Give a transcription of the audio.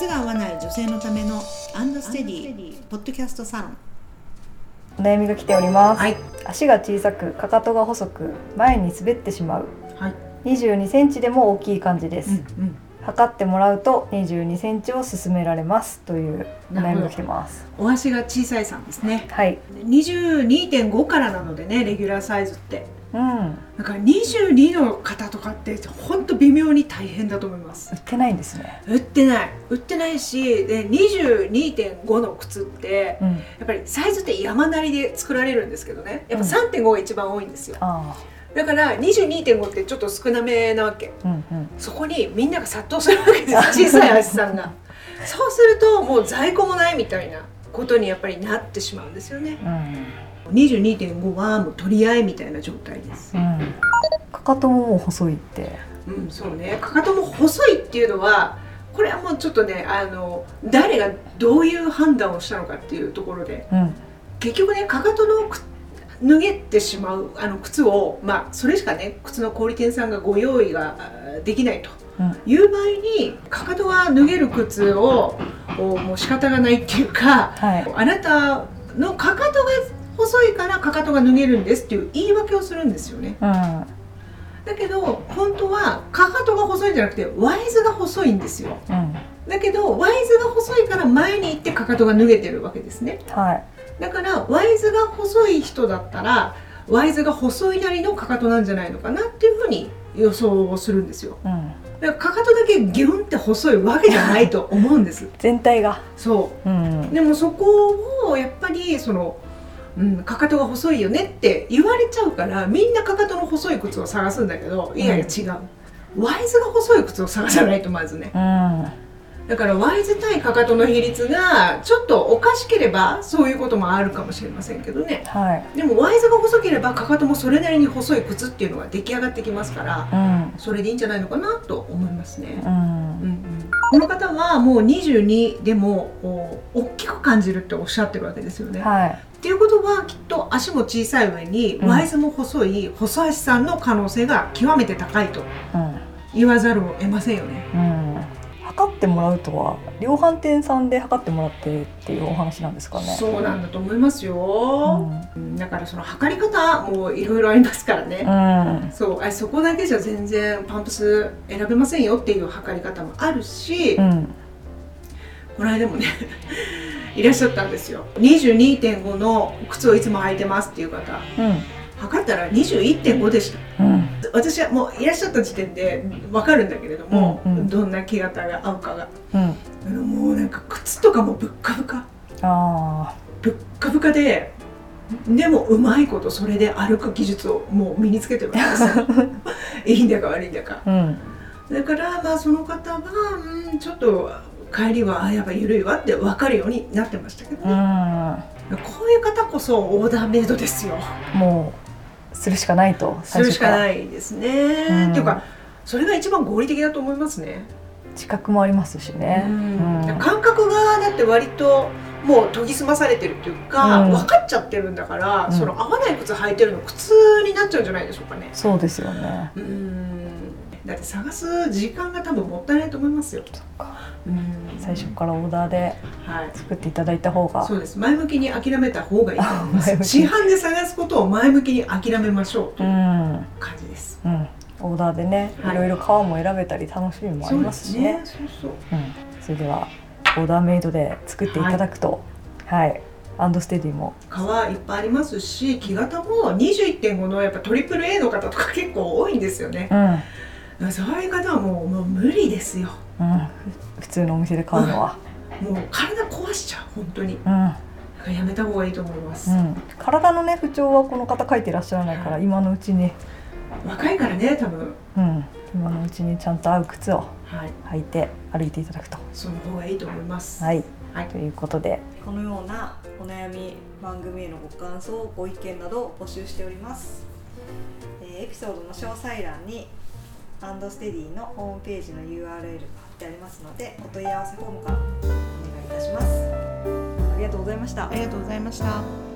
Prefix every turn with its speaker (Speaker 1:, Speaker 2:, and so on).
Speaker 1: 靴が合わない女性のためのアンドステディポッドキャストサロン。
Speaker 2: お悩みが来ております、
Speaker 1: はい。
Speaker 2: 足が小さくかかとが細く前に滑ってしまう。
Speaker 1: はい。
Speaker 2: 22センチでも大きい感じです、
Speaker 1: うん
Speaker 2: 測ってもらうと22センチを勧められます。というお悩みが来てます。
Speaker 1: お足が小さいさんですね。
Speaker 2: はい。
Speaker 1: 22.5からなのでねレギュラーサイズって
Speaker 2: うん。
Speaker 1: だから22の方とかって本当微妙に大変だと思います。
Speaker 2: 売ってないんですね。
Speaker 1: 売ってない。売ってないしで22.5の靴って
Speaker 2: うん。
Speaker 1: やっぱりサイズって山なりで作られるんですけどね。やっぱ
Speaker 2: うん。
Speaker 1: 3.5が一番多いんですよ。
Speaker 2: あ
Speaker 1: だから22.5ってちょっと少なめなわけ。
Speaker 2: あうんうん。
Speaker 1: そこにみんなが殺到するわけです。小さい足さんが。そうするともう在庫もないみたいなことにやっぱりなってしまうんですよね。
Speaker 2: うん
Speaker 1: 22.5はもう取り合いみたいな状態です。
Speaker 2: うん。かかとももう細いって。
Speaker 1: うんそうね。かかとも細いっていうのはこれはもうちょっとねあの誰がどういう判断をしたのかっていうところで
Speaker 2: うん。
Speaker 1: 結局ねかかとのく脱げてしまうあの靴をまあそれしかね靴の小売店さんがご用意があできないと。
Speaker 2: うん。
Speaker 1: いう場合にかかとが脱げる靴をおもう仕方がないっていうか
Speaker 2: はい。
Speaker 1: あなたのかかとがからかかとが脱げるんですっていう言い訳をするんですよね。
Speaker 2: うん。
Speaker 1: だけど本当はかかとが細いんじゃなくてワイズが細いんですよ。
Speaker 2: うん。
Speaker 1: だけどワイズが細いから前に行ってかかとが脱げてるわけですね。
Speaker 2: はい。
Speaker 1: だからワイズが細い人だったらワイズが細いなりのかかとなんじゃないのかなっていうふうに予想をするんですよ。
Speaker 2: うん。
Speaker 1: だからかかとだけギュンって細いわけじゃないと思うんです。
Speaker 2: 全体が。
Speaker 1: そ
Speaker 2: う。ん。
Speaker 1: うでもそこをやっぱりその、うん、かかとが細いよねって言われちゃうからみんなかかとの細い靴を探すんだけどいやいや違う、ワイズが細い靴を探さないとまずね。
Speaker 2: うん。
Speaker 1: だからワイズ対かかとの比率がちょっとおかしければそういうこともあるかもしれませんけどね。
Speaker 2: はい。
Speaker 1: でもワイズが細ければかかともそれなりに細い靴っていうのが出来上がってきますから
Speaker 2: うん。
Speaker 1: それでいいんじゃないのかなと思いますね。
Speaker 2: う、
Speaker 1: うん
Speaker 2: ん
Speaker 1: うん、この方はもう22でもお大きく感じるっておっしゃってるわけですよね。
Speaker 2: はい
Speaker 1: っていうことはきっと足も小さい上に
Speaker 2: うん
Speaker 1: ワイズも細い細足さんの可能性が極めて高いと
Speaker 2: うん
Speaker 1: 言わざるを得ませんよね。
Speaker 2: うん測ってもらうとは量販店さんで測ってもらってっていうお話なんですかね。
Speaker 1: そうなんだと思いますよ。うん。だからその測り方もいろいろありますからね。
Speaker 2: うん。
Speaker 1: そうあそこだけじゃ全然パンプス選べませんよっていう測り方もあるし、
Speaker 2: うん。
Speaker 1: この間もね いらっしゃったんですよ。22.5の靴をいつも履いてますっていう方。
Speaker 2: うん。
Speaker 1: 測ったら21.5でした。
Speaker 2: うん
Speaker 1: 私はもういらっしゃった時点で分かるんだけれども、
Speaker 2: うんうん。
Speaker 1: どんな木型が合うかが。
Speaker 2: うん。
Speaker 1: あのもうなんか靴とかもぶっかぶか
Speaker 2: あ
Speaker 1: ぶっかぶかででもうまいことそれで歩く技術をもう身につけてるわけですよ。いいんだか悪いんだか。
Speaker 2: あうん。
Speaker 1: だからまあその方は、うん、ちょっと帰りはあやっぱ緩いわって分かるようになってましたけど
Speaker 2: う
Speaker 1: ね、
Speaker 2: ん。
Speaker 1: こういう方こそオーダーメイドですよ。
Speaker 2: もうするしかないと
Speaker 1: するしか
Speaker 2: い
Speaker 1: ないですね、
Speaker 2: うん。
Speaker 1: っていうかそれが一番合理的だと思いますね、
Speaker 2: 資格もありますしね。
Speaker 1: 感覚がだって割ともう研ぎ澄まされてるっていうか、
Speaker 2: うん。
Speaker 1: 分かっちゃってるんだから、
Speaker 2: うん。
Speaker 1: その合わない靴履いてるの苦痛になっちゃうんじゃないでしょうかね。
Speaker 2: そうですよね。
Speaker 1: うんだって探す時間が多分もったいないと思いますよ。
Speaker 2: そっか。
Speaker 1: うん。
Speaker 2: 最初からオーダーで
Speaker 1: はい。
Speaker 2: 作っていただいた方が。
Speaker 1: そうです。前向きに諦めた方がいいと思います。市販で探すことを前向きに諦めましょうと
Speaker 2: う
Speaker 1: いうん。感じです、
Speaker 2: うん。オーダーでね、
Speaker 1: はい。
Speaker 2: いろいろ革も選べたり楽しみもありますしね。
Speaker 1: そうですね
Speaker 2: う。ん、それではオーダーメイドで作っていただくとはい、アンドステディも。
Speaker 1: 皮いっぱいありますし木型も21.5のやっぱトリプル A の方とか結構多いんですよね。
Speaker 2: うん、
Speaker 1: そういう方はもうもう無理ですよ。
Speaker 2: うん、普通のお店で買うのは、
Speaker 1: もう体壊しちゃう本当に。
Speaker 2: うん。
Speaker 1: だからやめた方がいいと思います、
Speaker 2: うん、体のね不調はこの方書いてらっしゃらないから今のうちに、
Speaker 1: 若いからね多分。
Speaker 2: うん、今のうちにちゃんと合う靴を
Speaker 1: はい。
Speaker 2: 履いて歩いていただくと。
Speaker 1: その方がいいと思います。
Speaker 2: はい、
Speaker 1: はい。
Speaker 2: ということで。
Speaker 3: このようなお悩み番組へのご感想ご意見などを募集しております、えーエピソードの詳細欄にアンドステディのホームページの URL が貼ってありますのでお問い合わせフォームからお願いいたします。ありがとうございました。
Speaker 1: ありがとうございました。